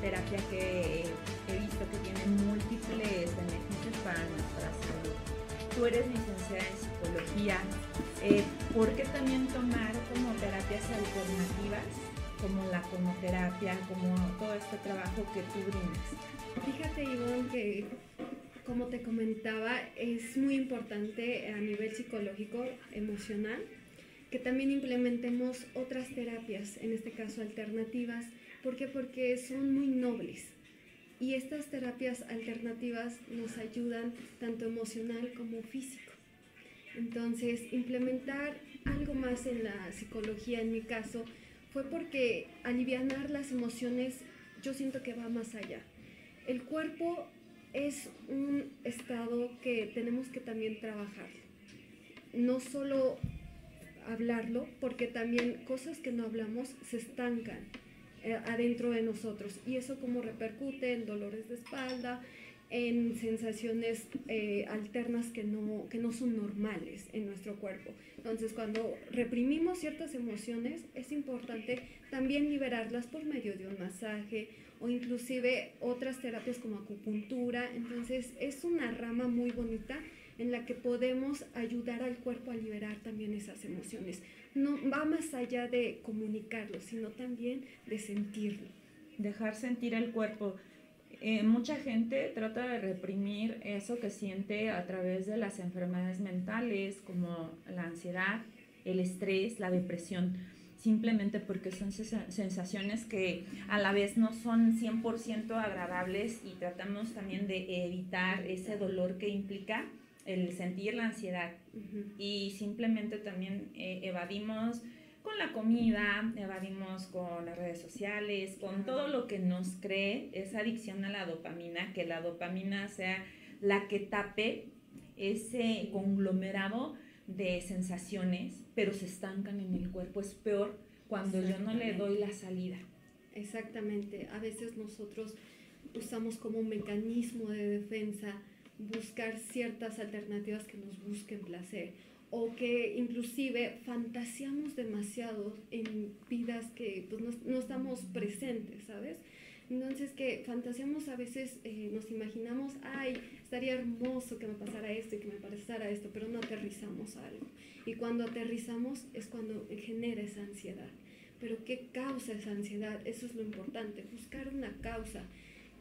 terapia que he visto que tiene múltiples beneficios para nuestra salud. Tú eres licenciada en psicología, eh, ¿por qué también tomar como terapias alternativas como la cronoterapia, como todo este trabajo que tú brindas? Fíjate, Ivonne, que como te comentaba, es muy importante a nivel psicológico, emocional, que también implementemos otras terapias, en este caso alternativas. ¿Por qué? Porque son muy nobles. Y estas terapias alternativas nos ayudan tanto emocional como físico. Entonces, implementar algo más en la psicología, en mi caso, fue porque alivianar las emociones, yo siento que va más allá. El cuerpo es un estado que tenemos que también trabajar. No solo hablarlo, porque también cosas que no hablamos se estancan adentro de nosotros. Y eso como repercute en dolores de espalda, en sensaciones eh, alternas que no, que no son normales en nuestro cuerpo. Entonces, cuando reprimimos ciertas emociones, es importante también liberarlas por medio de un masaje o inclusive otras terapias como acupuntura. Entonces, es una rama muy bonita en la que podemos ayudar al cuerpo a liberar también esas emociones. No va más allá de comunicarlo, sino también de sentirlo. Dejar sentir el cuerpo. Eh, mucha gente trata de reprimir eso que siente a través de las enfermedades mentales como la ansiedad, el estrés, la depresión, simplemente porque son sensaciones que a la vez no son 100% agradables y tratamos también de evitar ese dolor que implica el sentir la ansiedad y simplemente también eh, evadimos con la comida, evadimos con las redes sociales, con todo lo que nos cree esa adicción a la dopamina, que la dopamina sea la que tape ese conglomerado de sensaciones, pero se estancan en el cuerpo. Es peor cuando yo no le doy la salida. Exactamente. A veces nosotros usamos como un mecanismo de defensa buscar ciertas alternativas que nos busquen placer o que inclusive fantaseamos demasiado en vidas que pues, no, estamos presentes, ¿sabes? Entonces que fantaseamos a veces, eh, nos imaginamos, ay, estaría hermoso que me pasara esto y que me pasara esto, pero no aterrizamos algo. Y cuando aterrizamos es cuando genera esa ansiedad. Pero ¿qué causa esa ansiedad? Eso es lo importante, buscar una causa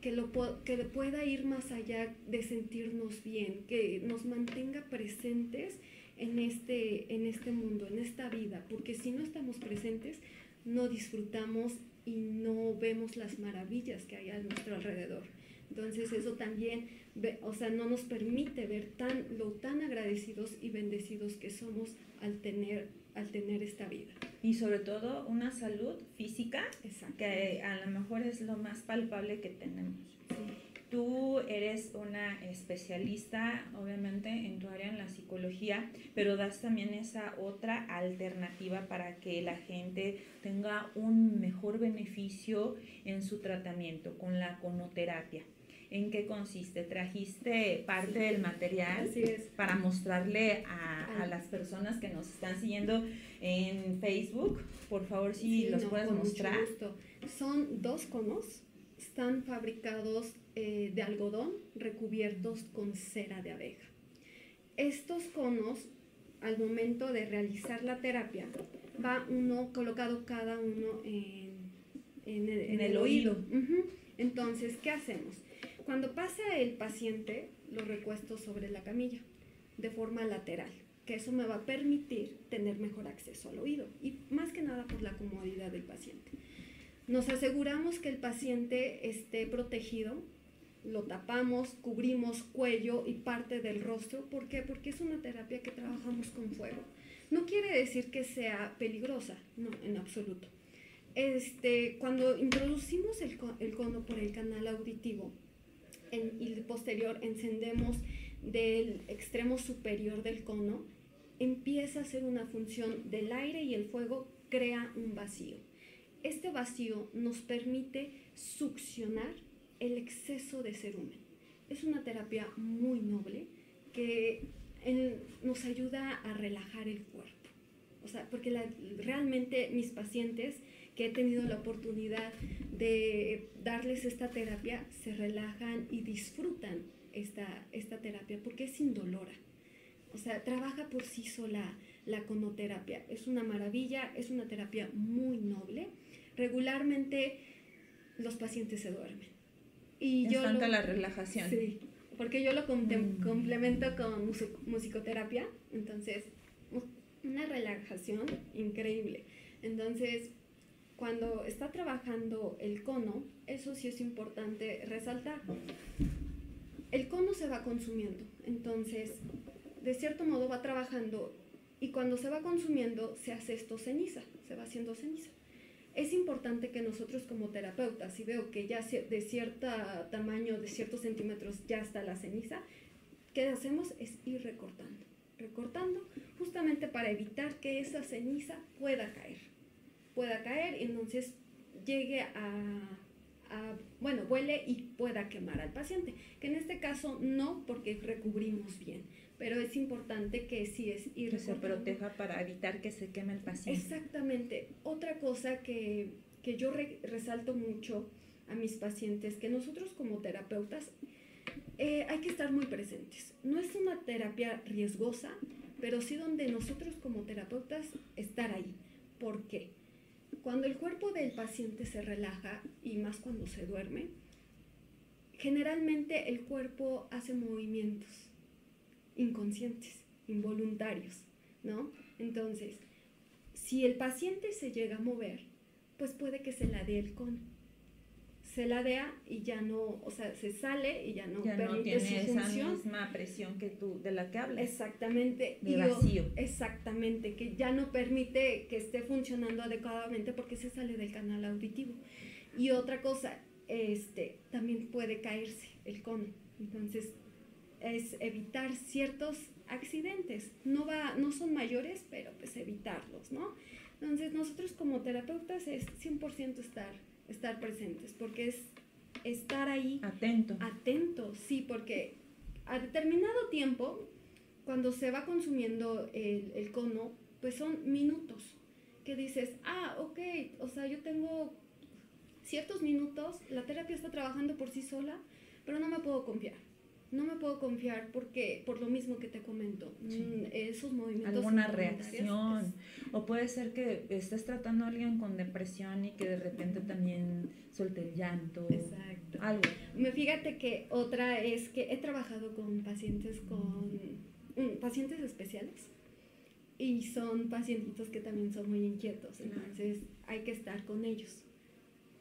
que, lo, que pueda ir más allá de sentirnos bien, que nos mantenga presentes en este, en este mundo, en esta vida, porque si no estamos presentes, no disfrutamos y no vemos las maravillas que hay a nuestro alrededor. Entonces eso también, o sea, no nos permite ver tan, lo tan agradecidos y bendecidos que somos al tener, al tener esta vida. Y sobre todo una salud física, que a lo mejor es lo más palpable que tenemos. Tú eres una especialista, obviamente, en tu área en la psicología, pero das también esa otra alternativa para que la gente tenga un mejor beneficio en su tratamiento con la conoterapia. ¿En qué consiste? ¿Trajiste parte del material para mostrarle a, a, las personas que nos están siguiendo en Facebook? Por favor, si los puedes mostrar. Son dos conos, están fabricados eh, de algodón recubiertos con cera de abeja. Estos conos, al momento de realizar la terapia, va uno colocado cada uno en, en, el, oído. Entonces, ¿qué hacemos? Cuando pasa el paciente, lo recuesto sobre la camilla de forma lateral, que eso me va a permitir tener mejor acceso al oído y más que nada por la comodidad del paciente. Nos aseguramos que el paciente esté protegido, lo tapamos, cubrimos cuello y parte del rostro. ¿Por qué? Porque es una terapia que trabajamos con fuego. No quiere decir que sea peligrosa, no, en absoluto este, cuando introducimos el, cono por el canal auditivo y posterior encendemos del extremo superior del cono, empieza a hacer una función del aire y el fuego crea un vacío. Este vacío nos permite succionar el exceso de cerumen. Es una terapia muy noble que nos ayuda a relajar el cuerpo. O sea, porque realmente mis pacientes que he tenido la oportunidad de darles esta terapia se relajan y disfrutan esta, esta terapia porque es indolora. O sea, trabaja por sí sola la conoterapia. Es una maravilla, es una terapia muy noble. Regularmente los pacientes se duermen. Y yo la relajación. Sí, porque yo lo mm. complemento con musicoterapia, entonces una relajación increíble. Entonces, cuando está trabajando el cono, eso sí es importante resaltar. El cono se va consumiendo, entonces, de cierto modo va trabajando y cuando se va consumiendo se hace esto ceniza, se va haciendo ceniza. Es importante que nosotros como terapeutas, si veo que ya de cierto tamaño, de ciertos centímetros ya está la ceniza, ¿qué hacemos? Es ir recortando, recortando, justamente para evitar que esa ceniza pueda caer pueda caer y entonces llegue a, bueno, huele y pueda quemar al paciente. Que en este caso no, porque recubrimos bien, pero es importante que sí es ir. Que se proteja para evitar que se queme el paciente. Exactamente. Otra cosa que, yo resalto mucho a mis pacientes, que nosotros como terapeutas eh, hay que estar muy presentes. No es una terapia riesgosa, pero sí donde nosotros como terapeutas estar ahí. ¿Por qué? Cuando el cuerpo del paciente se relaja, y más cuando se duerme, generalmente el cuerpo hace movimientos inconscientes, involuntarios, ¿no? Entonces, si el paciente se llega a mover, pues puede que se la dé el cono se ladea y ya no, o sea, se sale y ya no ya no tiene esa misma presión que tú, de la que hablas. Exactamente. De vacío. exactamente, que ya no permite que esté funcionando adecuadamente porque se sale del canal auditivo. Y otra cosa, este, también puede caerse el cono. Entonces, es evitar ciertos accidentes. No, va, no son mayores, pero pues evitarlos, ¿no? Entonces, nosotros como terapeutas es 100% estar estar presentes, porque es estar ahí. Atento. Atento, sí, porque a determinado tiempo, cuando se va consumiendo el, el cono, pues son minutos que dices, ah, ok, o sea, yo tengo ciertos minutos, la terapia está trabajando por sí sola, pero no me puedo confiar no me puedo confiar porque por lo mismo que te comento, mm, esos movimientos. Alguna reacción. O puede ser que estés tratando a alguien con depresión y que de repente también suelte el llanto. Exacto. Algo. Me fíjate que otra es que he trabajado con pacientes con mm, pacientes especiales y son pacientitos que también son muy inquietos, entonces hay que estar con ellos.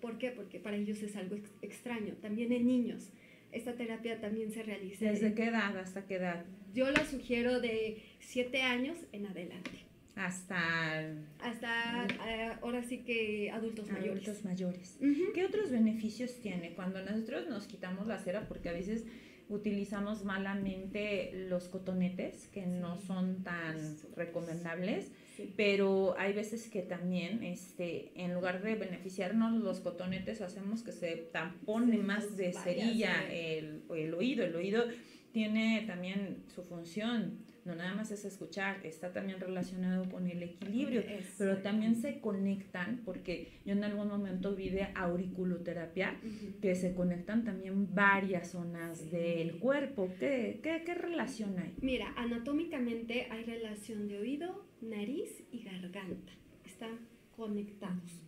¿Por qué? Porque para ellos es algo extraño. También en niños esta terapia también se realiza. ¿Desde qué edad hasta qué edad? Yo la sugiero de 7 años en adelante. Hasta... Hasta eh, ahora sí que adultos mayores. Adultos mayores. ¿Qué otros beneficios tiene cuando nosotros nos quitamos la cera? Porque a veces utilizamos malamente los cotonetes, que no son tan recomendables pero hay veces que también, este, en lugar de beneficiarnos los cotonetes, hacemos que se tampone más de cerilla el, el oído. El oído tiene también su función, no nada más es escuchar, está también relacionado con el equilibrio, pero también se conectan, porque yo en algún momento vi de auriculoterapia, que se conectan también varias zonas del cuerpo. ¿Qué, ¿Qué, qué, relación hay? Mira, anatómicamente hay relación de oído, nariz y garganta, están conectados.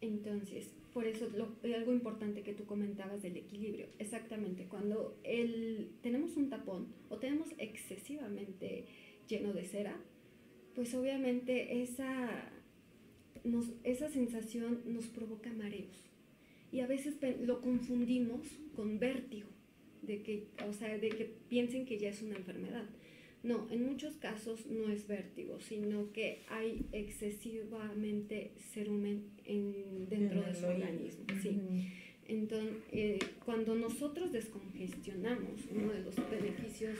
Entonces, por eso lo, algo importante que tú comentabas del equilibrio. Exactamente, cuando el, tenemos un tapón o tenemos excesivamente lleno de cera, pues obviamente esa, nos, esa sensación nos provoca mareos. Y a veces lo confundimos con vértigo, de que, o sea, de que piensen que ya es una enfermedad. No, en muchos casos no es vértigo, sino que hay excesivamente cerumen en, dentro de su organismo. Sí. Entonces, eh, cuando nosotros descongestionamos, uno de los beneficios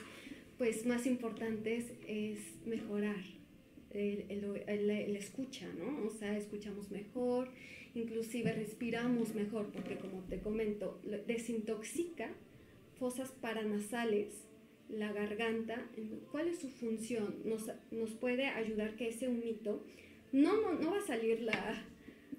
pues, más importantes es mejorar el, el, el, escucha, ¿no? O sea, escuchamos mejor, inclusive respiramos mejor, porque como te comento, desintoxica fosas paranasales, la garganta. ¿Cuál es su función? Nos, nos puede ayudar que ese humito, no, no, no va a salir la,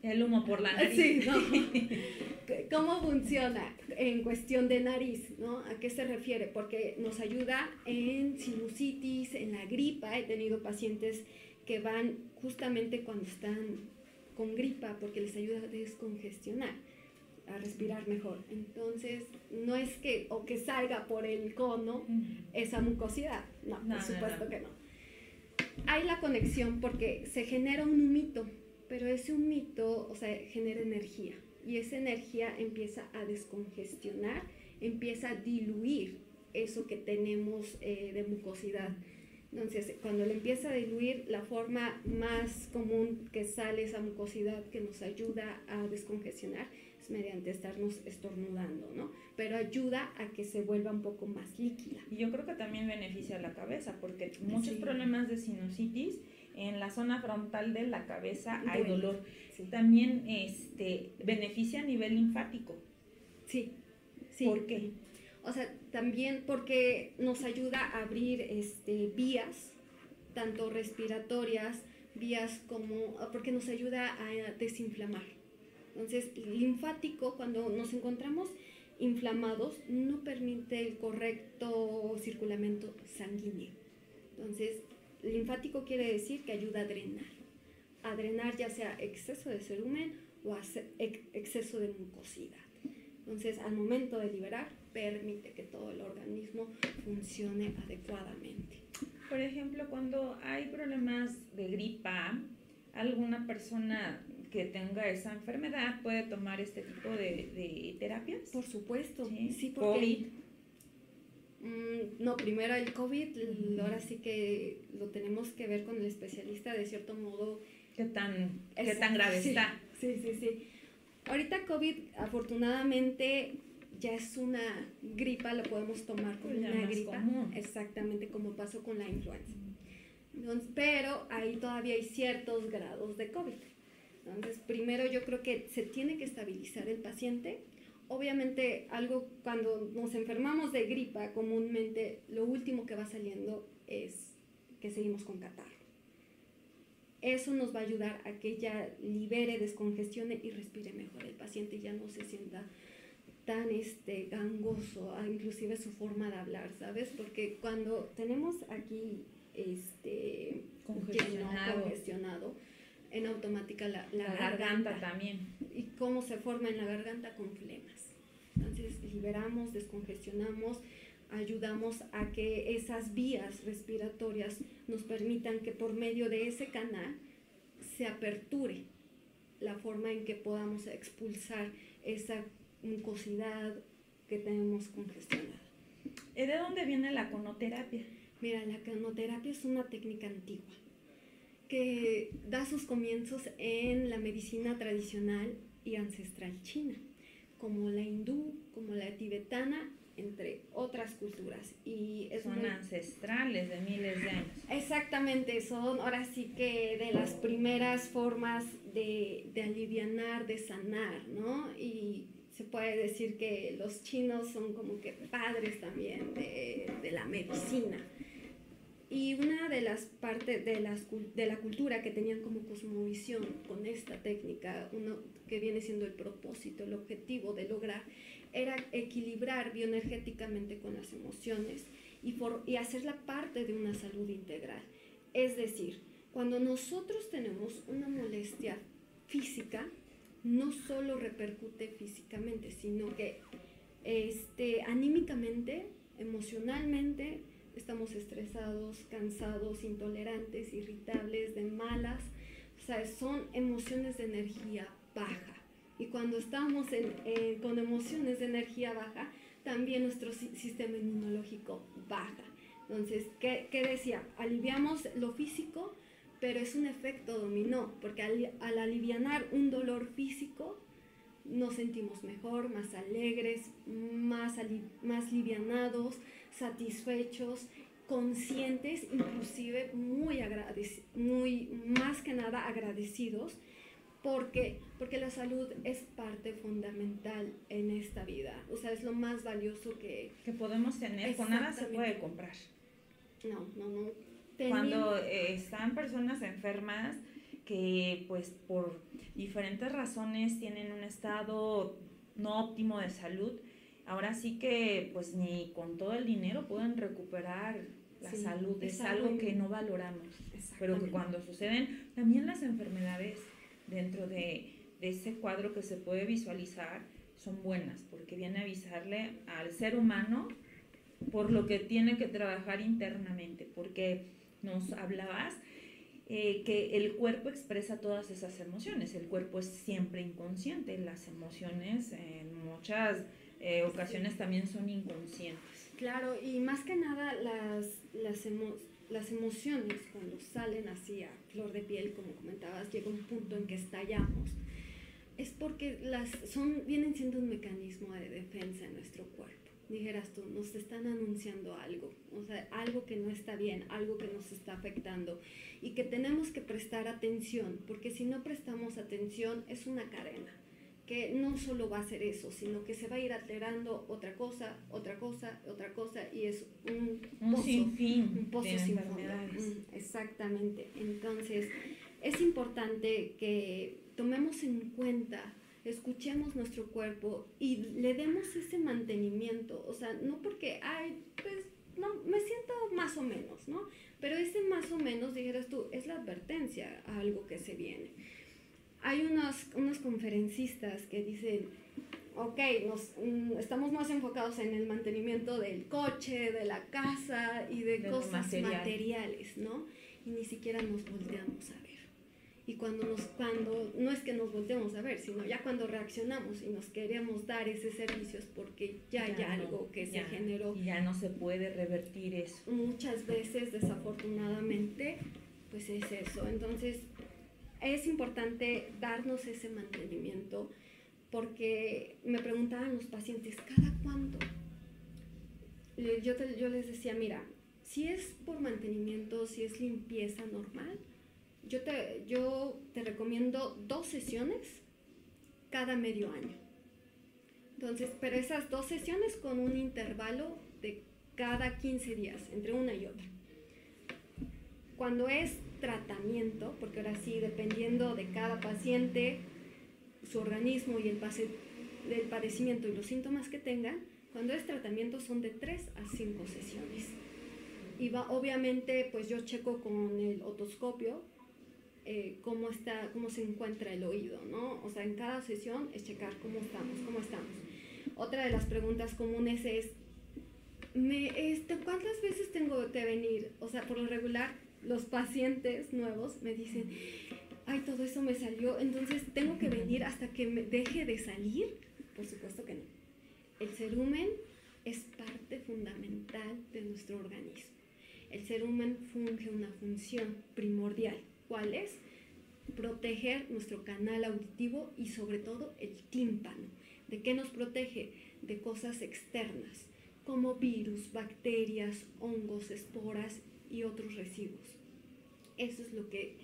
el humo por la nariz. Sí, no. ¿Cómo funciona en cuestión de nariz? ¿no? ¿A qué se refiere? Porque nos ayuda en sinusitis, en la gripa. He tenido pacientes que van justamente cuando están con gripa porque les ayuda a descongestionar, a respirar mejor. Entonces, no es que o que salga por el cono esa mucosidad. No, por supuesto que no. Hay la conexión porque se genera un humito pero ese humito, o sea, genera energía y esa energía empieza a descongestionar, empieza a diluir eso que tenemos eh, de mucosidad. Entonces, cuando le empieza a diluir, la forma más común que sale esa mucosidad que nos ayuda a descongestionar es mediante estarnos estornudando, ¿no? Pero ayuda a que se vuelva un poco más líquida. Y yo creo que también beneficia a la cabeza, porque muchos problemas de sinusitis en la zona frontal de la cabeza hay dolor. También este, beneficia a nivel linfático. Sí, sí. ¿Por qué? O sea, también porque nos ayuda a abrir este, vías, tanto respiratorias, vías como, porque nos ayuda a desinflamar. Entonces, linfático, cuando nos encontramos inflamados, no permite el correcto circulamiento sanguíneo. Entonces, linfático quiere decir que ayuda a drenar. A drenar ya sea exceso de cerumen o exceso de mucosidad. Entonces, al momento de liberar, permite que todo el organismo funcione adecuadamente. Por ejemplo, cuando hay problemas de gripa, alguna persona que tenga esa enfermedad puede tomar este tipo de, terapias. Por supuesto, sí, porque Mm, no, primero el COVID, ahora sí que lo tenemos que ver con el especialista de cierto modo. ¿Qué tan, qué tan grave está? Sí, sí, sí. Ahorita COVID, afortunadamente, ya es una gripa, lo podemos tomar como una gripa. Exactamente como pasó con la influenza. pero ahí todavía hay ciertos grados de COVID. Entonces, primero yo creo que se tiene que estabilizar el paciente obviamente algo cuando nos enfermamos de gripa, comúnmente lo último que va saliendo es que seguimos con catarro. Eso nos va a ayudar a que ya libere, descongestione y respire mejor. El paciente ya no se sienta tan este, gangoso, inclusive su forma de hablar, ¿sabes? Porque cuando tenemos aquí este, congestionado, en automática la, la, garganta, también. ¿Y cómo se forma en la garganta? Con flemas. Entonces liberamos, descongestionamos, ayudamos a que esas vías respiratorias nos permitan que por medio de ese canal se aperture la forma en que podamos expulsar esa mucosidad que tenemos congestionada. ¿Y de dónde viene la conoterapia? Mira, la conoterapia es una técnica antigua que da sus comienzos en la medicina tradicional y ancestral china, como la hindú, como la tibetana, entre otras culturas. Y son ancestrales de miles de años. Exactamente, son ahora sí que de las primeras formas de, de alivianar, de sanar, ¿no? Y se puede decir que los chinos son como que padres también de, de la medicina. Y una de las partes de, de la cultura que tenían como cosmovisión con esta técnica, uno que viene siendo el propósito, el objetivo de lograr, era equilibrar bioenergéticamente con las emociones y, por, y hacerla parte de una salud integral. Es decir, cuando nosotros tenemos una molestia física, no solo repercute físicamente, sino que este, anímicamente, emocionalmente, estamos estresados, cansados, intolerantes, irritables, de malas. O sea, son emociones de energía baja. Y cuando estamos con emociones de energía baja, también nuestro sistema inmunológico baja. Entonces, ¿qué, qué decía? Aliviamos lo físico, pero es un efecto dominó, porque al, al alivianar un dolor físico, nos sentimos mejor, más alegres, más, más livianados, satisfechos, conscientes, inclusive muy, muy más que nada agradecidos, porque, porque la salud es parte fundamental en esta vida, o sea, es lo más valioso que, que podemos tener, con nada se puede comprar. No, no, no. Cuando eh, están personas enfermas, que pues por diferentes razones tienen un estado no óptimo de salud, ahora sí que pues ni con todo el dinero pueden recuperar la salud, es, algo, que no valoramos, pero que cuando suceden también las enfermedades dentro de, de ese cuadro que se puede visualizar son buenas, porque viene a avisarle al ser humano por lo que tiene que trabajar internamente, porque nos hablabas eh, que el cuerpo expresa todas esas emociones. El cuerpo es siempre inconsciente. Las emociones en muchas eh, ocasiones también son inconscientes. Claro, y más que nada las, las, las emociones cuando salen así a flor de piel, como comentabas, llega un punto en que estallamos. Es porque las son, vienen siendo un mecanismo de defensa en nuestro cuerpo dijeras tú, nos están anunciando algo, o sea, algo que no está bien, algo que nos está afectando y que tenemos que prestar atención, porque si no prestamos atención es una cadena que no solo va a ser eso, sino que se va a ir alterando otra cosa, otra cosa, otra cosa, y es un, un pozo, sinfín un pozo sin mm, Exactamente. Entonces, es importante que tomemos en cuenta escuchemos nuestro cuerpo y le demos ese mantenimiento, o sea, no porque, ay, pues, no, me siento más o menos, ¿no? Pero ese más o menos, dijeras tú, es la advertencia a algo que se viene. Hay unos, unos conferencistas que dicen, ok, nos, mm, estamos más enfocados en el mantenimiento del coche, de la casa y de, cosas materiales, ¿no? Y ni siquiera nos volteamos a ver. Y cuando nos cuando no es que nos volteemos a ver sino ya cuando reaccionamos y nos queremos dar ese servicio es porque ya, hay algo que se generó. Y ya no se puede revertir eso. Muchas veces desafortunadamente pues es eso. Entonces es importante darnos ese mantenimiento porque me preguntaban los pacientes cada cuánto yo, yo les decía mira si es por mantenimiento si es limpieza normal yo te, yo te recomiendo dos sesiones cada medio año. Entonces, pero esas dos sesiones con un intervalo de cada 15 días, entre una y otra. Cuando es tratamiento, porque ahora sí, dependiendo de cada paciente, su organismo y el, el padecimiento y los síntomas que tengan, cuando es tratamiento son de 3 a 5 sesiones. Y va, obviamente, pues yo checo con el otoscopio eh, cómo, está, cómo se encuentra el oído, ¿no? O sea, en cada sesión es checar cómo estamos, cómo estamos. Otra de las preguntas comunes es, me, este, ¿cuántas veces tengo que venir? O sea, por lo regular, los pacientes nuevos me dicen, ay, todo eso me salió, entonces tengo que venir hasta que me deje de salir. Por supuesto que no. El cerumen es parte fundamental de nuestro organismo. El cerumen funge una función primordial ¿Cuál es? Proteger nuestro canal auditivo y sobre todo el tímpano. ¿De qué nos protege? De cosas externas, como virus, bacterias, hongos, esporas y otros residuos. Eso es lo que,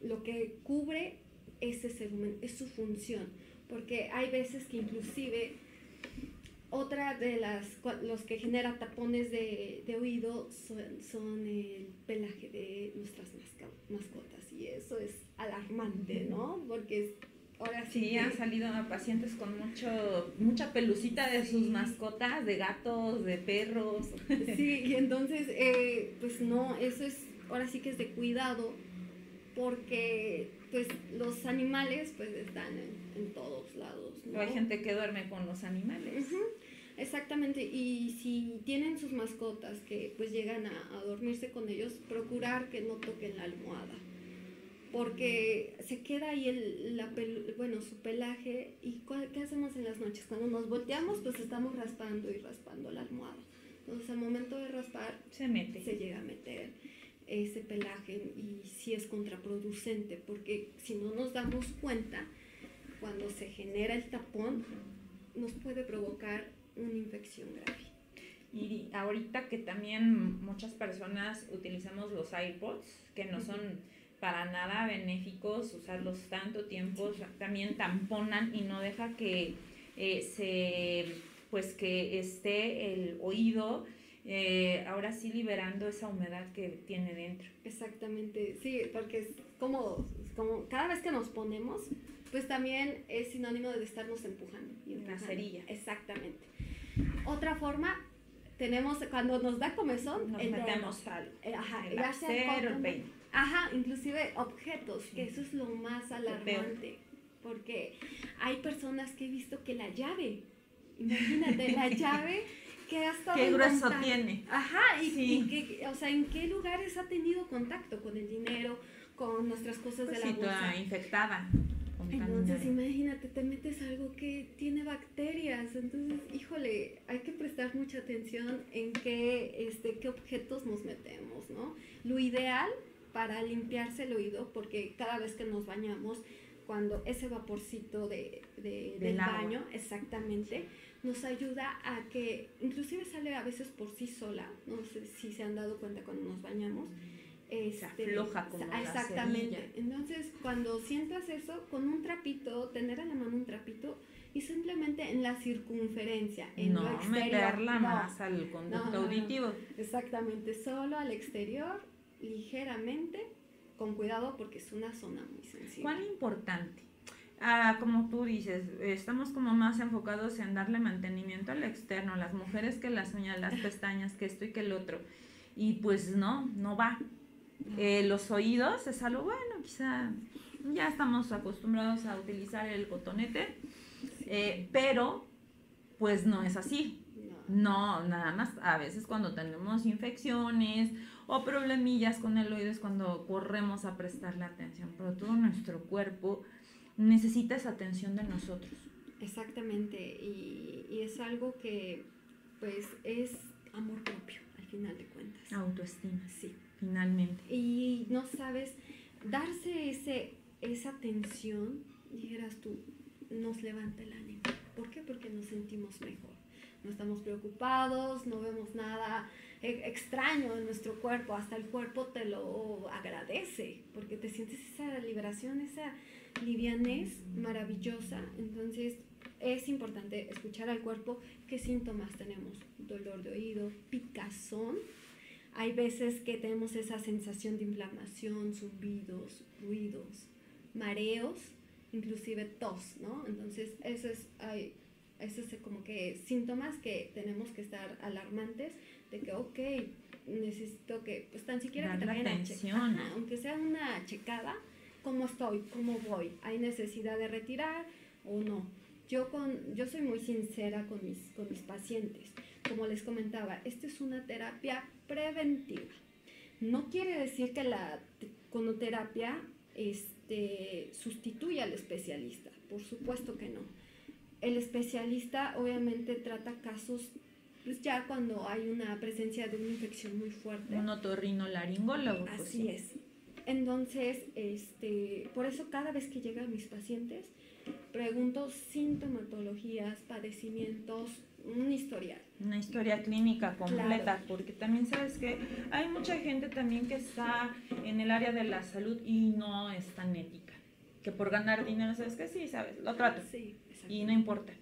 lo que cubre ese cerumen, es su función, porque hay veces que inclusive otra de las los que genera tapones de, oído son, el pelaje de nuestras mascotas y eso es alarmante, ¿no? Porque ahora sí, han salido pacientes con mucho mucha pelucita de sus mascotas, de gatos, de perros. Sí, y entonces eh, pues no, eso es ahora sí que es de cuidado porque pues los animales pues están en, todos lados. ¿no? Hay gente que duerme con los animales. Exactamente, y si tienen sus mascotas que pues llegan a, dormirse con ellos, procurar que no toquen la almohada, porque se queda ahí el, la bueno, su pelaje y ¿qué hacemos en las noches? Cuando nos volteamos pues estamos raspando y raspando la almohada. Entonces al momento de raspar se mete. Se llega a meter ese pelaje y sí es contraproducente porque si no nos damos cuenta, cuando se genera el tapón, nos puede provocar una infección grave. Y ahorita que también muchas personas utilizamos los iPods, que no son para nada benéficos usarlos tanto tiempo, también tamponan y no deja que eh, se, pues que esté el oído eh, ahora sí liberando esa humedad que tiene dentro. Exactamente, sí, porque es como, como cada vez que nos ponemos, pues también es sinónimo de estarnos empujando. Y Una cerilla. Exactamente. Otra forma, tenemos, cuando nos da comezón, nos metemos al ajá, el el peine. Ajá, inclusive objetos, que eso es lo más alarmante, porque hay personas que he visto que la llave, imagínate, la llave que ha estado ¿Qué grueso tiene? Ajá, y, que, o sea, ¿en qué lugares ha tenido contacto con el dinero, con nuestras cosas pues de la bolsa? infectada. Entonces, imagínate, te metes algo que tiene bacterias. Entonces, híjole, hay que prestar mucha atención en qué, este, qué objetos nos metemos, ¿no? Lo ideal para limpiarse el oído, porque cada vez que nos bañamos, cuando ese vaporcito de, del, baño, exactamente, nos ayuda a que, inclusive sale a veces por sí sola, no sé si se han dado cuenta cuando nos bañamos, este, se afloja como Exactamente. Entonces, cuando sientas eso, con un trapito, tener a la mano un trapito y simplemente en la circunferencia, en no, lo exterior. meterla más al conducto auditivo. Exactamente, solo al exterior, ligeramente, con cuidado porque es una zona muy sensible. ¿Cuán importante? Ah, como tú dices, estamos como más enfocados en darle mantenimiento al externo, las mujeres que las uñas, las pestañas, que esto y que el otro. Y pues no, no va. Eh, los oídos es algo bueno, quizá ya estamos acostumbrados a utilizar el cotonete, eh, pero pues no es así. No, nada más a veces cuando tenemos infecciones o problemillas con el oído es cuando corremos a prestarle atención, pero todo nuestro cuerpo necesita esa atención de nosotros. Exactamente, y, y es algo que pues es amor propio al final de cuentas. Autoestima. Sí. Finalmente. Y no sabes, darse ese, esa atención, dijeras tú, nos levanta el ánimo. ¿Por qué? Porque nos sentimos mejor. No estamos preocupados, no vemos nada extraño en nuestro cuerpo, hasta el cuerpo te lo agradece, porque te sientes esa liberación, esa livianez maravillosa. Entonces es importante escuchar al cuerpo qué síntomas tenemos. Dolor de oído, picazón, hay veces que tenemos esa sensación de inflamación, zumbidos, ruidos, mareos, inclusive tos, ¿no? Entonces, eso es, hay, eso es como que síntomas que tenemos que estar alarmantes de que, ok, necesito que, pues tan siquiera que te vayan atención. aunque sea una checada, ¿cómo estoy? ¿Cómo voy? ¿Hay necesidad de retirar o no? Yo, con, yo soy muy sincera con mis, con mis pacientes. Como les comentaba, esta es una terapia preventiva. No quiere decir que la conoterapia este, sustituya al especialista, por supuesto que no. El especialista obviamente trata casos pues ya cuando hay una presencia de una infección muy fuerte. Un otorrinolaringólogo. Pues Así es. Entonces, este, por eso cada vez que llegan mis pacientes, pregunto sintomatologías, padecimientos, un historial. Una historia clínica completa, porque también sabes que hay mucha gente también que está en el área de la salud y no es tan ética. Que por ganar dinero, sabes que sí, sabes, lo trato. Sí, y no importa.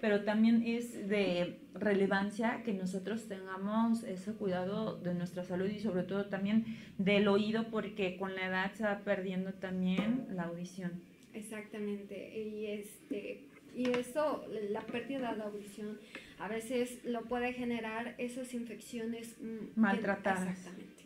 Pero también es de relevancia que nosotros tengamos ese cuidado de nuestra salud y sobre todo también del oído, porque con la edad se va perdiendo también la audición. Exactamente. Y este y eso, la pérdida de audición, a veces lo puede generar esas infecciones mm, maltratadas. Que, exactamente.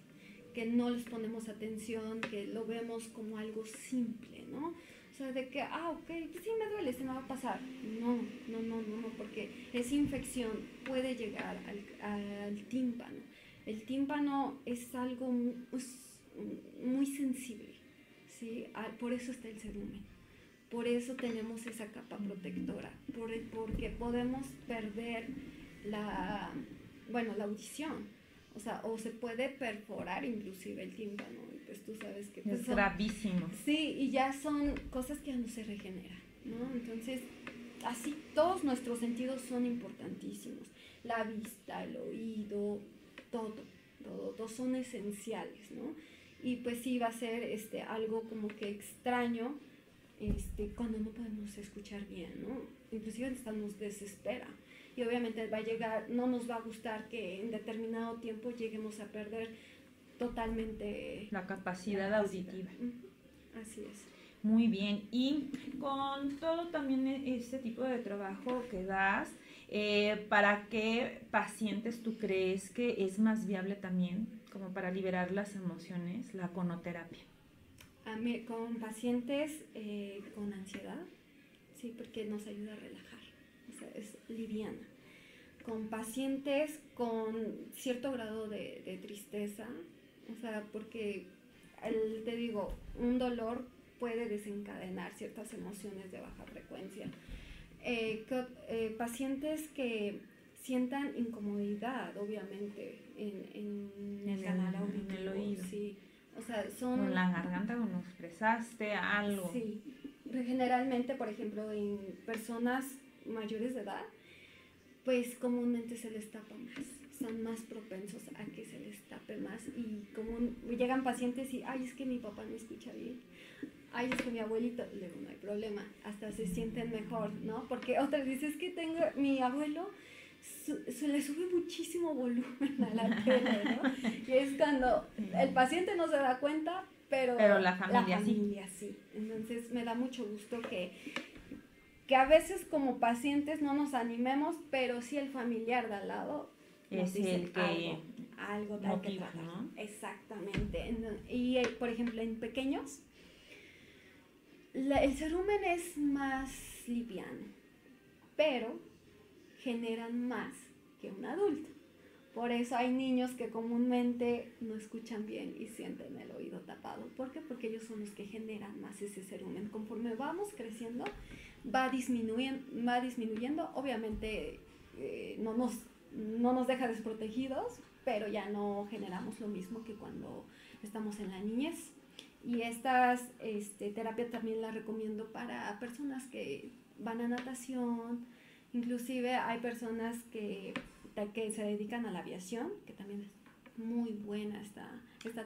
Que no les ponemos atención, que lo vemos como algo simple, ¿no? O sea, de que, ah, ok, sí me duele, se me va a pasar. No, no, no, no, no, porque esa infección puede llegar al, tímpano. El tímpano es algo muy, muy sensible, ¿sí? Ah, por eso está el cerumen por eso tenemos esa capa protectora, por, porque podemos perder la, bueno, la audición. O sea, o se puede perforar inclusive el tímpano. Pues tú sabes que... Pues, es gravísimo. Sí, y ya son cosas que ya no se regeneran, ¿no? Entonces, así todos nuestros sentidos son importantísimos. La vista, el oído, todo, todo, todos son esenciales, ¿no? Y pues sí va a ser este, algo como que extraño este, cuando no podemos escuchar bien, ¿no? Inclusive hasta nos desespera. Y obviamente va a llegar, no nos va a gustar que en determinado tiempo lleguemos a perder totalmente la capacidad, auditiva. Así es. Muy bien. Y con todo también este tipo de trabajo que das, eh, ¿para qué pacientes tú crees que es más viable también, como para liberar las emociones, la conoterapia? con pacientes eh, con ansiedad, sí, porque nos ayuda a relajar, o sea, es liviana. Con pacientes con cierto grado de, tristeza, o sea, porque te digo, un dolor puede desencadenar ciertas emociones de baja frecuencia. Eh, eh, pacientes que sientan incomodidad, obviamente, en, el canal auditivo. En el oído. Sí. O sea, son... En la garganta como expresaste algo. Sí. Generalmente, por ejemplo, en personas mayores de edad, pues comúnmente se les tapa más. Son más propensos a que se les tape más. Y como llegan pacientes y, ay, es que mi papá no escucha bien. Ay, es que mi abuelito, luego no hay problema. Hasta se sienten mejor, ¿no? Porque otra dice, es que tengo, mi abuelo se le sube muchísimo volumen a la tele, ¿no? Y es cuando el paciente no se da cuenta, pero, la familia, sí. Entonces me da mucho gusto que, que a veces como pacientes no nos animemos, pero sí el familiar de al lado es el que algo, algo que ¿no? Exactamente. Y eh, por ejemplo en pequeños, el cerumen es más liviano, pero generan más que un adulto. Por eso hay niños que comúnmente no escuchan bien y sienten el oído tapado. ¿Por qué? Porque ellos son los que generan más ese cerumen. Conforme vamos creciendo, va disminuyendo, va disminuyendo. obviamente eh, no, nos, no nos deja desprotegidos, pero ya no generamos lo mismo que cuando estamos en la niñez. Y estas este, terapias también las recomiendo para personas que van a natación, Inclusive hay personas que, que se dedican a la aviación, que también es muy buena esta,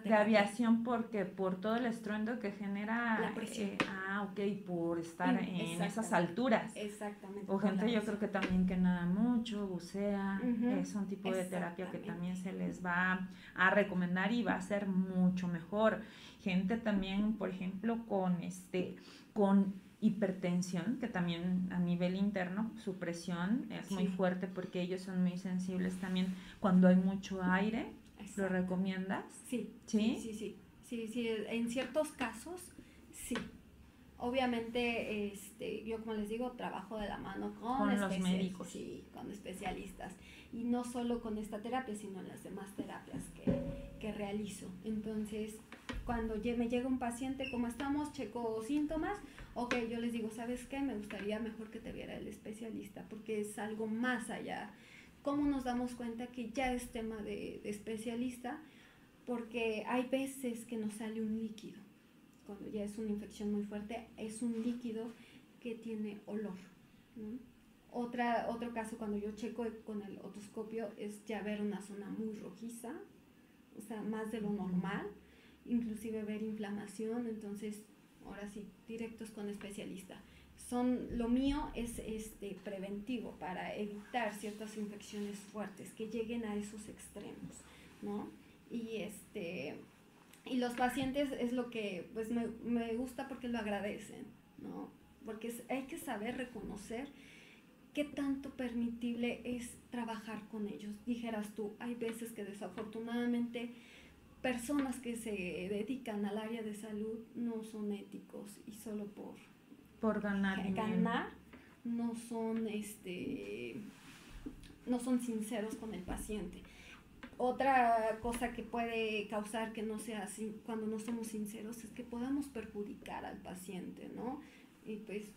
La aviación porque por todo el estruendo que genera... La presión. Eh, ah, ok, por estar en esas alturas. Exactamente. O gente yo creo que también que nada mucho, bucea, es un tipo de terapia que también se les va a recomendar y va a ser mucho mejor. Gente también, por ejemplo, con este, con hipertensión, que también a nivel interno su presión es muy fuerte porque ellos son muy sensibles también cuando hay mucho aire. ¿Lo recomiendas? Sí, sí, sí, sí, sí, sí, en ciertos casos sí. Obviamente, este, yo como les digo, trabajo de la mano con, los médicos. Sí, con especialistas. Y no solo con esta terapia, sino las demás terapias que, que realizo. Entonces, cuando me llega un paciente, como estamos, checo síntomas, ok, yo les digo, ¿sabes qué? Me gustaría mejor que te viera el especialista, porque es algo más allá. ¿Cómo nos damos cuenta que ya es tema de, especialista? Porque hay veces que nos sale un líquido, cuando ya es una infección muy fuerte, es un líquido que tiene olor. Otra, otro caso, cuando yo checo con el otoscopio, es ya ver una zona muy rojiza, o sea, más de lo normal inclusive ver inflamación, entonces ahora sí, directos con especialista. Son, lo mío es este, preventivo para evitar ciertas infecciones fuertes que lleguen a esos extremos, ¿no? Y, este, y los pacientes es lo que pues me, me gusta porque lo agradecen, ¿no? Porque hay que saber reconocer qué tanto permitible es trabajar con ellos. Dijeras tú, hay veces que desafortunadamente personas que se dedican al área de salud no son éticos y solo por, por ganar, ganar no son este no son sinceros con el paciente. Otra cosa que puede causar que no sea así cuando no somos sinceros es que podamos perjudicar al paciente, ¿no? Y pues,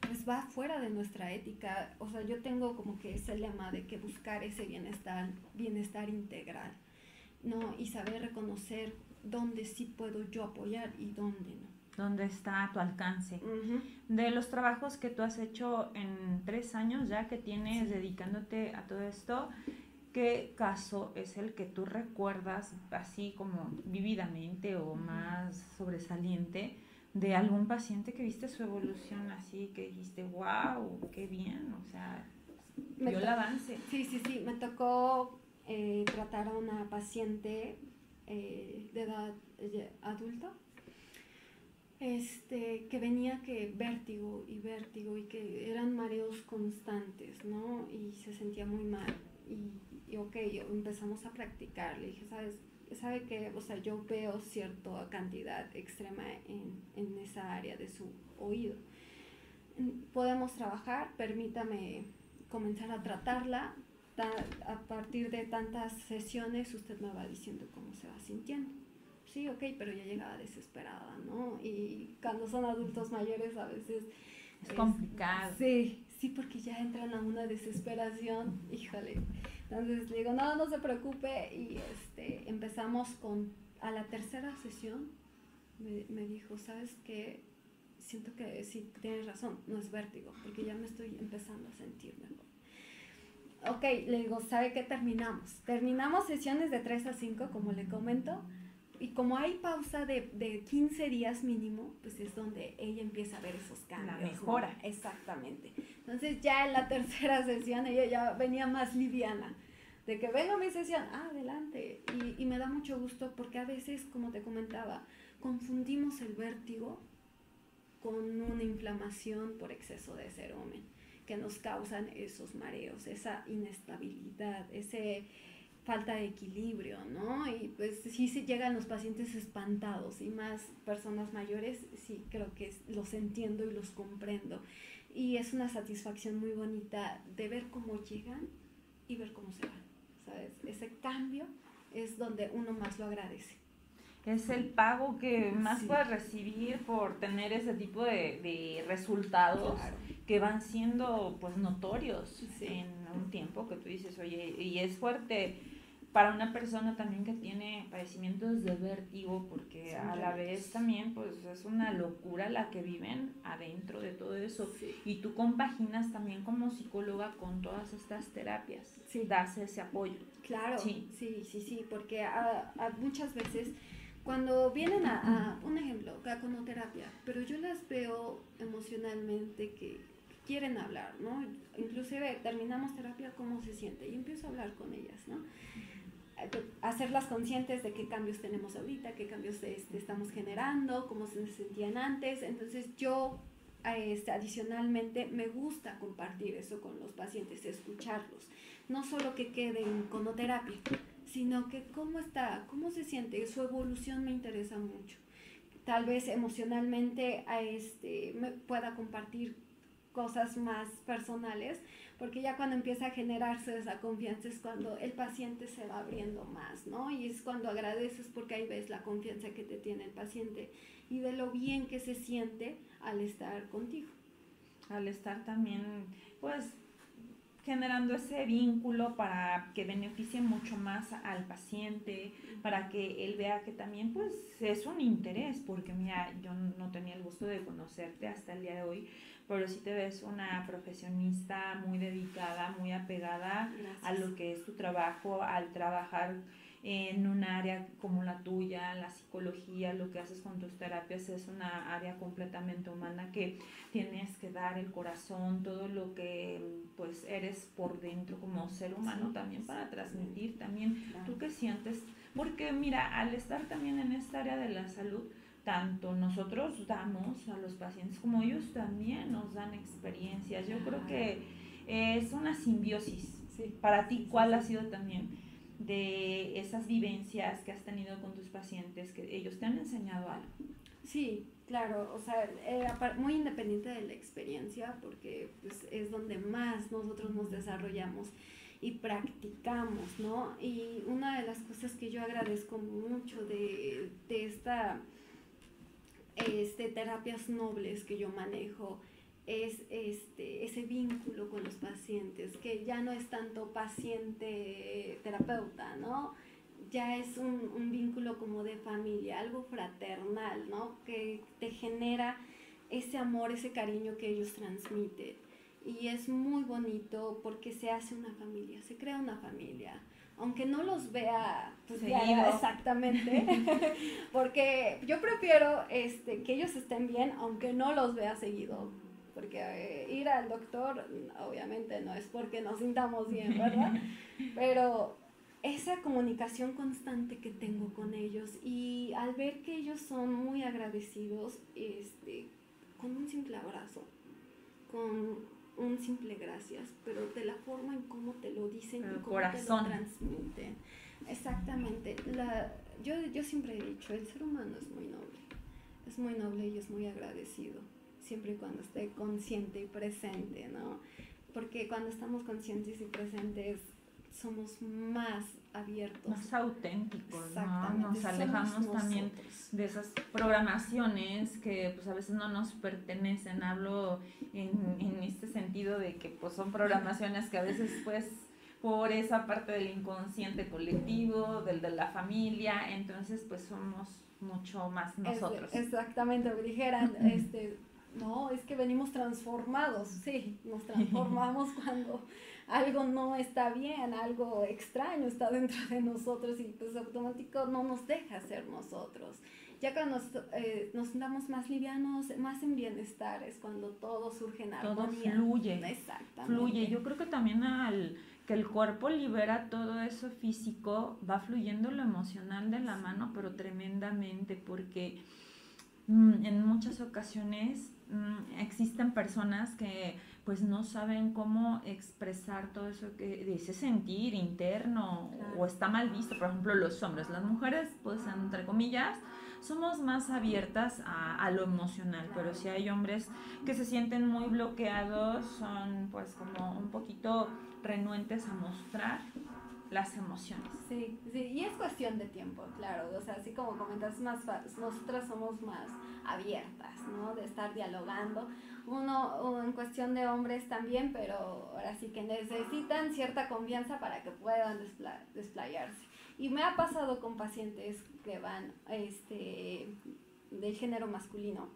pues va fuera de nuestra ética. O sea, yo tengo como que ese lema de que buscar ese bienestar, bienestar integral, ¿no? Y saber reconocer dónde sí puedo yo apoyar y dónde no. Dónde está a tu alcance. De los trabajos que tú has hecho en tres años ya que tienes dedicándote a todo esto, ¿qué caso es el que tú recuerdas así como vividamente o más sobresaliente? de algún paciente que viste su evolución así, que dijiste, wow, qué bien, o sea, vio el avance. Sí, sí, sí, me tocó eh, tratar a una paciente eh, de edad eh, adulta, este, que venía que vértigo y vértigo y que eran mareos constantes, ¿no? Y se sentía muy mal. Y, y ok, empezamos a practicar, le dije, ¿sabes? sabe que, o sea, yo veo cierta cantidad extrema en, en esa área de su oído. Podemos trabajar, permítame comenzar a tratarla. a partir de tantas sesiones usted me va diciendo cómo se va sintiendo. Sí, ok, pero ya llegaba desesperada, ¿no? Y cuando son adultos mayores a veces... Es, es complicado. Sí, sí, porque ya entran a una desesperación, híjole. Entonces le digo, no, no se preocupe. Y este, empezamos con, a la tercera sesión, me, me dijo, ¿sabes qué? Siento que sí, tienes razón, no es vértigo, porque ya me estoy empezando a sentir mejor. Ok, le digo, ¿sabe qué terminamos? Terminamos sesiones de 3 a 5, como le comento, y como hay pausa de, de 15 días mínimo, pues es donde ella empieza a ver esos cambios. La mejora. Exactamente. Entonces ya en la tercera sesión ella ya venía más liviana. De que vengo a mi sesión, ah, adelante. Y, y me da mucho gusto porque a veces, como te comentaba, confundimos el vértigo con una inflamación por exceso de cerumen que nos causan esos mareos, esa inestabilidad, ese falta de equilibrio, ¿no? Y pues sí se llegan los pacientes espantados y más personas mayores, sí creo que los entiendo y los comprendo. Y es una satisfacción muy bonita de ver cómo llegan y ver cómo se van, ¿sabes? Ese cambio es donde uno más lo agradece. Es el pago que más puedes recibir por tener ese tipo de, de resultados que van siendo pues notorios en un tiempo que tú dices, oye, y es fuerte para una persona también que tiene padecimientos de vértigo, porque a la vez también pues es una locura la que viven adentro de todo eso. Y tú compaginas también como psicóloga con todas estas terapias, sí. das ese apoyo. Claro, sí, sí, sí, sí porque a, muchas veces cuando vienen a, un ejemplo, caconoterapia, pero yo las veo emocionalmente que quieren hablar, ¿no? Inclusive terminamos terapia, ¿cómo se siente? Y empiezo a hablar con ellas, ¿no? Hacerlas conscientes de qué cambios tenemos ahorita, qué cambios este, estamos generando, cómo se sentían antes. Entonces yo este, adicionalmente me gusta compartir eso con los pacientes, escucharlos. No solo que queden conoterapia, sino que cómo está, cómo se siente, su evolución me interesa mucho. Tal vez emocionalmente a este, me pueda compartir cosas más personales, porque ya cuando empieza a generarse esa confianza es cuando el paciente se va abriendo más, ¿no? Y es cuando agradeces porque ahí ves la confianza que te tiene el paciente y de lo bien que se siente al estar contigo. Al estar también, pues, generando ese vínculo para que beneficie mucho más al paciente, para que él vea que también pues es un interés, porque mira, yo no tenía el gusto de conocerte hasta el día de hoy, pero sí te ves una profesionista muy dedicada, muy apegada a lo que es tu trabajo, al trabajar en un área como la tuya, la psicología, lo que haces con tus terapias es una área completamente humana que tienes que dar el corazón, todo lo que pues eres por dentro como ser humano también para transmitir también tú qué sientes, porque mira, al estar también en esta área de la salud, tanto nosotros damos a los pacientes como ellos también nos dan experiencias. Yo creo que es una simbiosis. Para ti, ¿cuál ha sido también de esas vivencias que has tenido con tus pacientes que ellos te han enseñado algo? Sí, claro, o sea, eh, muy independiente de la experiencia, porque pues, es donde más nosotros nos desarrollamos y practicamos, ¿no? Y una de las cosas que yo agradezco mucho de, de esta este, terapias nobles que yo manejo es este, ese vínculo con los pacientes, que ya no es tanto paciente-terapeuta, ¿no? Ya es un, un, vínculo como de familia, algo fraternal, ¿no? Que te genera ese amor, ese cariño que ellos transmiten. Y es muy bonito porque se hace una familia, se crea una familia aunque no los vea pues, exactamente, porque yo prefiero este, que ellos estén bien, aunque no los vea seguido, porque eh, ir al doctor obviamente no es porque nos sintamos bien, ¿verdad? Pero esa comunicación constante que tengo con ellos y al ver que ellos son muy agradecidos, este, con un simple abrazo, con un simple gracias, pero de la forma en cómo te lo dicen y cómo te lo transmiten. Exactamente. La, yo, yo siempre he dicho, el ser humano es muy noble, es muy noble y es muy agradecido, siempre y cuando esté consciente y presente, ¿no? Porque cuando estamos conscientes y presentes, somos más abiertos. Más auténticos, ¿no? Nos alejamos también de esas programaciones que pues a veces no nos pertenecen. Hablo en, en este sentido de que pues son programaciones que a veces pues por esa parte del inconsciente colectivo, del de la familia, entonces pues somos mucho más nosotros. exactamente, dijeran, este, no, es que venimos transformados, sí, nos transformamos cuando algo no está bien, algo extraño está dentro de nosotros y pues automático no nos deja ser nosotros. Ya cuando nos, eh, nos sentamos más livianos, más en bienestar, es cuando todo surge en armonía. Todo fluye. Exactamente. Fluye. Yo creo que también al que el cuerpo libera todo eso físico, va fluyendo lo emocional de la mano, pero tremendamente, porque mm, en muchas ocasiones mm, existen personas que pues no saben cómo expresar todo eso que ese sentir interno o está mal visto, por ejemplo, los hombres, las mujeres, pues entre comillas, somos más abiertas a, lo emocional, pero si hay hombres que se sienten muy bloqueados, son pues como un poquito renuentes a mostrar las emociones. Sí, sí, y es cuestión de tiempo, claro, o sea, así como comentas, más nosotras somos más abiertas, ¿no? De estar dialogando uno en cuestión de hombres también, pero ahora sí que necesitan cierta confianza para que puedan desplayarse. Y me ha pasado con pacientes que van este, del género masculino,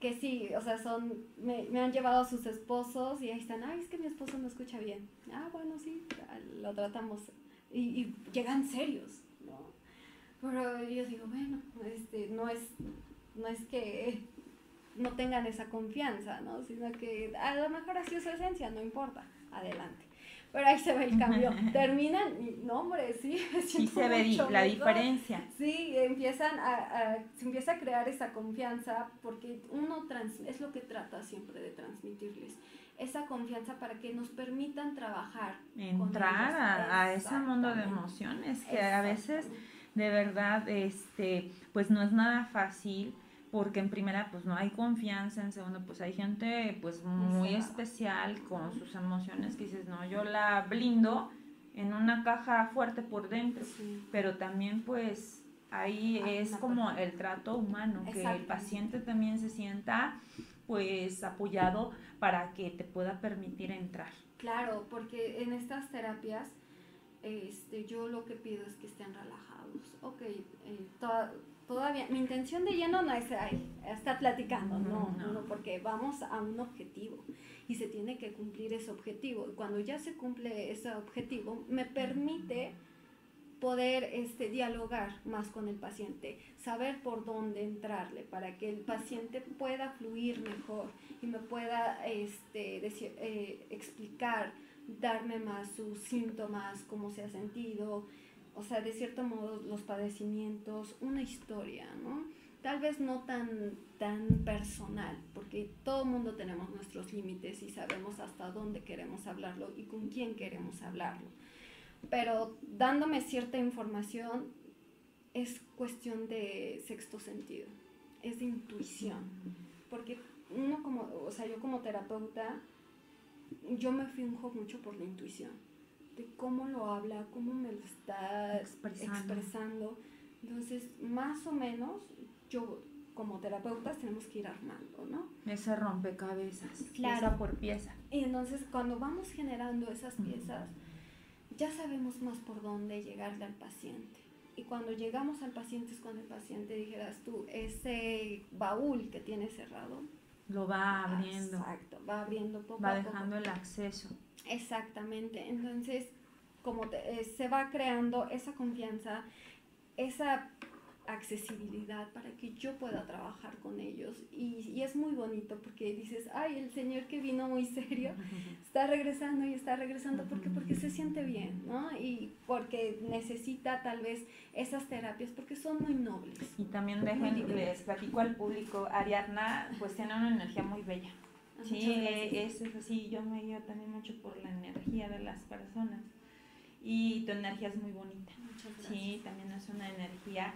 que sí, o sea, son, me, me, han llevado a sus esposos y ahí están, ay, es que mi esposo no escucha bien. Ah, bueno, sí, lo tratamos. Y, llegan serios, ¿no? Pero yo digo, bueno, este, no es, no es que no tengan esa confianza, ¿no? Sino que a lo mejor así es su esencia, no importa, adelante. Pero ahí se ve el cambio. Terminan, no hombre, sí, sí se ve la diferencia. Sí, empiezan a, se empieza a crear esa confianza porque uno trans, es lo que trata siempre de transmitirles, esa confianza para que nos permitan trabajar. Entrar a, a, ese mundo de emociones que a veces de verdad, este, pues no es nada fácil porque en primera pues no hay confianza, en segundo pues hay gente pues muy especial con sus emociones que dices, no, yo la blindo en una caja fuerte por dentro, pero también pues ahí ah, es como el trato humano, que el paciente también se sienta pues apoyado para que te pueda permitir entrar. Claro, porque en estas terapias este, yo lo que pido es que estén relajados. Ok, eh, todavía, mi intención de lleno no es ahí, estar platicando, no, no, porque vamos a un objetivo y se tiene que cumplir ese objetivo. Y cuando ya se cumple ese objetivo, me permite poder este, dialogar más con el paciente, saber por dónde entrarle para que el paciente pueda fluir mejor y me pueda este, decir, eh, explicar, darme más sus síntomas, cómo se ha sentido, o sea, de cierto modo los padecimientos, una historia, ¿no? Tal vez no tan, tan personal, porque todo el mundo tenemos nuestros límites y sabemos hasta dónde queremos hablarlo y con quién queremos hablarlo. Pero dándome cierta información es cuestión de sexto sentido, es de intuición, porque uno como, o sea, yo como terapeuta, yo me finjo mucho por la intuición cómo lo habla, cómo me lo está expresando. Entonces, más o menos, yo como terapeutas tenemos que ir armando, ¿no? Ese rompecabezas, pieza por pieza. Y entonces cuando vamos generando esas piezas, ya sabemos más por dónde llegarle al paciente. Y cuando llegamos al paciente es cuando el paciente dijeras tú, ese baúl que tiene cerrado. Lo va abriendo. Exacto, va abriendo poco Va dejando el acceso. Exactamente. Entonces, como eh, se va creando esa confianza, esa accesibilidad para que yo pueda trabajar con ellos. Y, y, es muy bonito porque dices, ay, el señor que vino muy serio está regresando y está regresando porque, porque se siente bien, ¿no? Y porque necesita tal vez esas terapias porque son muy nobles. Y también dejen, les platico al público, Ariadna pues tiene una energía muy bella. Sí, es, es así, yo me guío también mucho por la energía de las personas. Y tu energía es muy bonita. Sí, también es una energía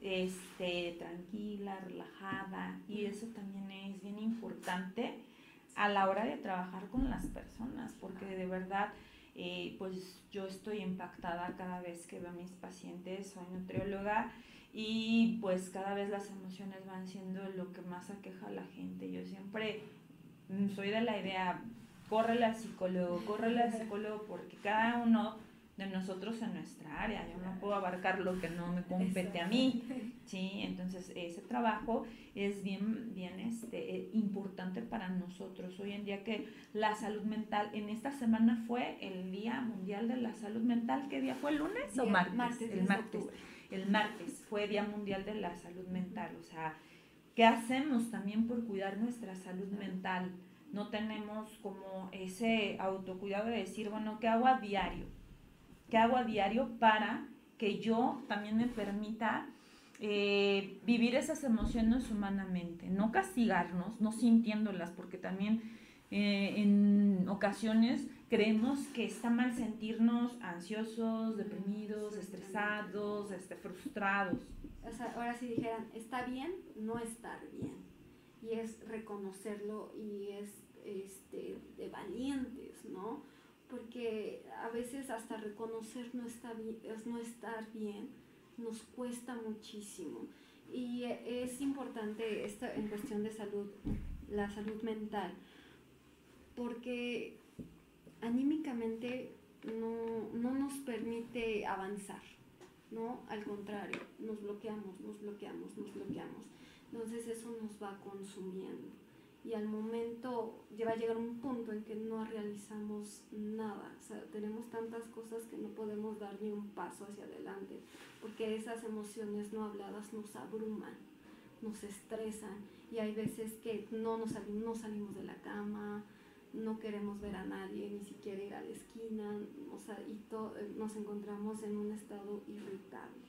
este, tranquila, relajada, y eso también es bien importante a la hora de trabajar con las personas, porque de verdad, eh, pues yo estoy impactada cada vez que veo a mis pacientes, soy nutrióloga y pues cada vez las emociones van siendo lo que más aqueja a la gente. Yo siempre soy de la idea, corre al psicólogo, corre al psicólogo, porque cada uno de nosotros en nuestra área. Yo no puedo abarcar lo que no me compete a mí, ¿sí? Entonces, ese trabajo es bien, bien este, importante para nosotros. Hoy en día que la salud mental, en esta semana fue el Día Mundial de la Salud Mental. ¿Qué día fue? ¿El lunes o martes? el martes. El martes fue Día Mundial de la Salud Mental. O sea, ¿qué hacemos también por cuidar nuestra salud mental? No tenemos como ese autocuidado de decir, bueno, ¿qué hago a diario? que hago a diario para que yo también me permita eh, vivir esas emociones humanamente, no castigarnos, no sintiéndolas, porque también eh, en ocasiones creemos que está mal sentirnos ansiosos, deprimidos, estresados, este, frustrados. ahora si dijeran, está bien, no estar bien. Y es reconocerlo y es este, de valientes, ¿no? porque a veces hasta reconocer no, estar bien nos cuesta muchísimo. Y es importante esta, en cuestión de salud, la salud mental, porque anímicamente no, no nos permite avanzar, ¿no? Al contrario, nos bloqueamos, nos bloqueamos, nos bloqueamos. Entonces eso nos va consumiendo y al momento va a llegar un punto en que no realizamos nada. Tenemos tantas cosas que no podemos dar ni un paso hacia adelante, porque esas emociones no habladas nos abruman, nos estresan y hay veces que no, nos salimos, no salimos de la cama, no queremos ver a nadie, ni siquiera ir a la esquina, o sea, y nos encontramos en un estado irritable.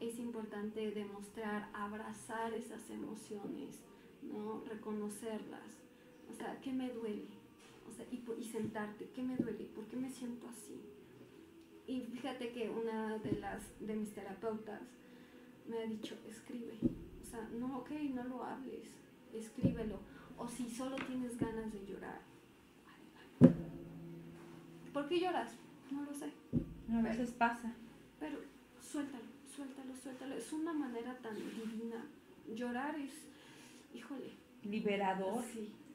Es importante demostrar, abrazar esas emociones, ¿no? Reconocerlas. O sea, ¿qué me duele? O sea, y, y sentarte, ¿qué me duele? ¿Por qué me siento así? Y fíjate que una de, las, de mis terapeutas me ha dicho, escribe. O sea, no, ok, no lo hables, escríbelo. O si solo tienes ganas de llorar. ¿Por qué lloras? No lo sé. A veces pasa. Pero suéltalo, suéltalo, suéltalo. Es una manera tan divina. Llorar es híjole. Liberador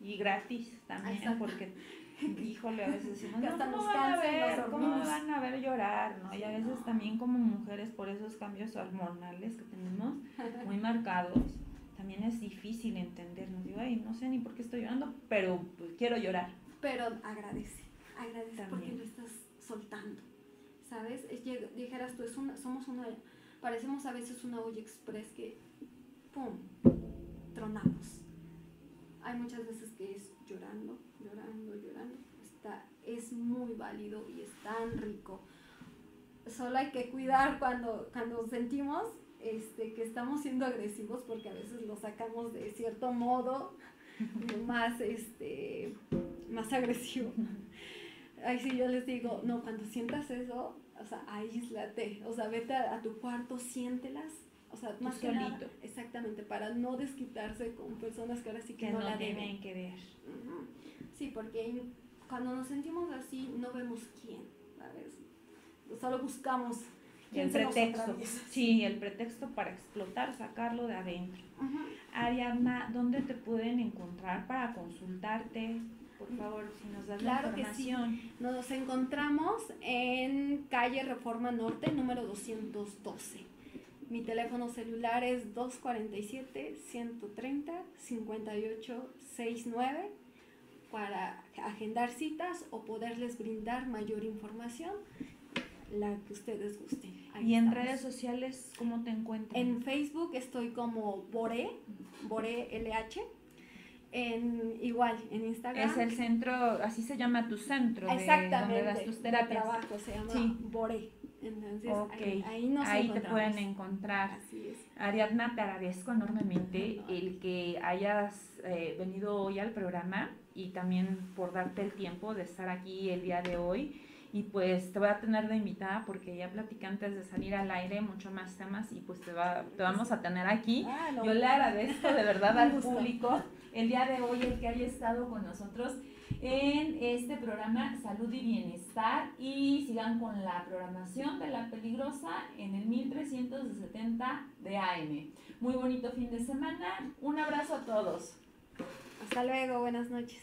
y gratis también, porque, híjole, a veces decimos, no, ¿cómo van, a ver, ¿cómo me van a ver llorar? ¿no? Y a veces también como mujeres, por esos cambios hormonales que tenemos muy marcados, también es difícil entendernos. Digo, ay, no sé ni por qué estoy llorando, pero pues, quiero llorar. Pero agradece, agradece porque lo estás soltando, ¿sabes? dijeras tú, es una, somos una, parecemos a veces una olla express que, ¡pum!, tronamos. Hay muchas veces que es llorando, llorando, llorando. Está, es muy válido y es tan rico. Solo hay que cuidar cuando, cuando sentimos este, que estamos siendo agresivos porque a veces lo sacamos de cierto modo más, este, más agresivo. Ahí sí yo les digo, no, cuando sientas eso, o sea, aíslate, o sea, vete a tu cuarto, siéntelas o sea, más que nada, exactamente, para no desquitarse con personas que ahora sí que, no, la deben querer. Sí, porque cuando nos sentimos así no vemos quién, ¿sabes? Solo buscamos el pretexto. Sí, el pretexto para explotar, sacarlo de adentro. Ariadna, ¿dónde te pueden encontrar para consultarte? Por favor, si nos das la información. Nos encontramos en calle Reforma Norte, número 212. Mi teléfono celular es 247-130-5869 para agendar citas o poderles brindar mayor información, la que ustedes gusten. ¿Y en redes sociales cómo te encuentras? En Facebook estoy como Bore, Bore LH. En, igual, en Instagram. Es el centro, así se llama tu centro. Exactamente. De, donde das tus terapias. trabajo, se llama Bore. Entonces, ahí, ahí, te pueden encontrar. Así es. Ariadna, te agradezco enormemente el que hayas eh, venido hoy al programa y también por darte el tiempo de estar aquí el día de hoy. Y pues te voy a tener de invitada porque ya platicé antes de salir al aire mucho más temas y pues te, va, te vamos a tener aquí. Ah, Yo le agradezco de verdad al público el día de hoy el que haya estado con nosotros en este programa Salud y Bienestar y sigan con la programación de La Peligrosa en el 1370 de AM. Muy bonito fin de semana. Un abrazo a todos. Hasta luego, buenas noches.